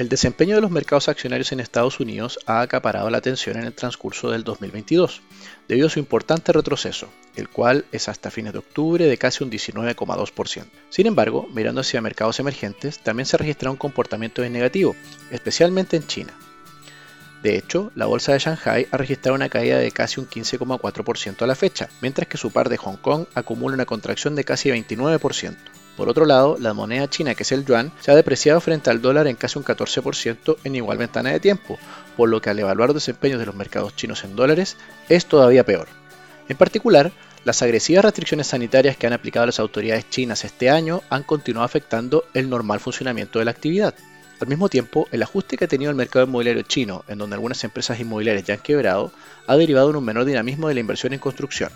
El desempeño de los mercados accionarios en Estados Unidos ha acaparado la atención en el transcurso del 2022, debido a su importante retroceso, el cual es hasta fines de octubre de casi un 19,2%. Sin embargo, mirando hacia mercados emergentes, también se registra un comportamiento negativo, especialmente en China. De hecho, la bolsa de Shanghai ha registrado una caída de casi un 15,4% a la fecha, mientras que su par de Hong Kong acumula una contracción de casi 29%. Por otro lado, la moneda china, que es el yuan, se ha depreciado frente al dólar en casi un 14% en igual ventana de tiempo, por lo que al evaluar los desempeños de los mercados chinos en dólares es todavía peor. En particular, las agresivas restricciones sanitarias que han aplicado las autoridades chinas este año han continuado afectando el normal funcionamiento de la actividad. Al mismo tiempo, el ajuste que ha tenido el mercado inmobiliario chino, en donde algunas empresas inmobiliarias ya han quebrado, ha derivado en un menor dinamismo de la inversión en construcción.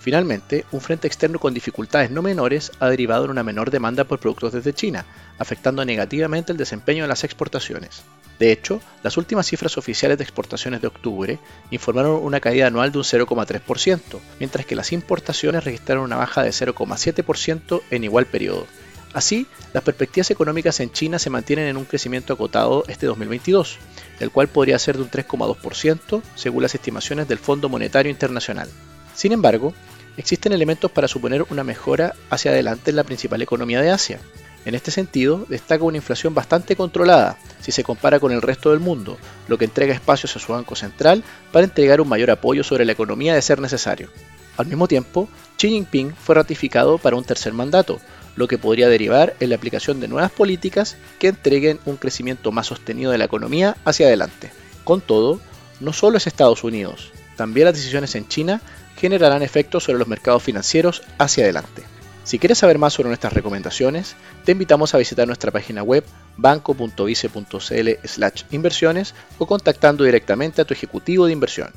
Finalmente, un frente externo con dificultades no menores ha derivado en una menor demanda por productos desde China, afectando negativamente el desempeño de las exportaciones. De hecho, las últimas cifras oficiales de exportaciones de octubre informaron una caída anual de un 0,3%, mientras que las importaciones registraron una baja de 0,7% en igual periodo. Así, las perspectivas económicas en China se mantienen en un crecimiento acotado este 2022, el cual podría ser de un 3,2% según las estimaciones del Fondo Monetario Internacional. Sin embargo, existen elementos para suponer una mejora hacia adelante en la principal economía de Asia. En este sentido, destaca una inflación bastante controlada si se compara con el resto del mundo, lo que entrega espacios a su Banco Central para entregar un mayor apoyo sobre la economía de ser necesario. Al mismo tiempo, Xi Jinping fue ratificado para un tercer mandato, lo que podría derivar en la aplicación de nuevas políticas que entreguen un crecimiento más sostenido de la economía hacia adelante. Con todo, no solo es Estados Unidos, también las decisiones en China generarán efectos sobre los mercados financieros hacia adelante. Si quieres saber más sobre nuestras recomendaciones, te invitamos a visitar nuestra página web banco.vice.cl inversiones o contactando directamente a tu ejecutivo de inversión.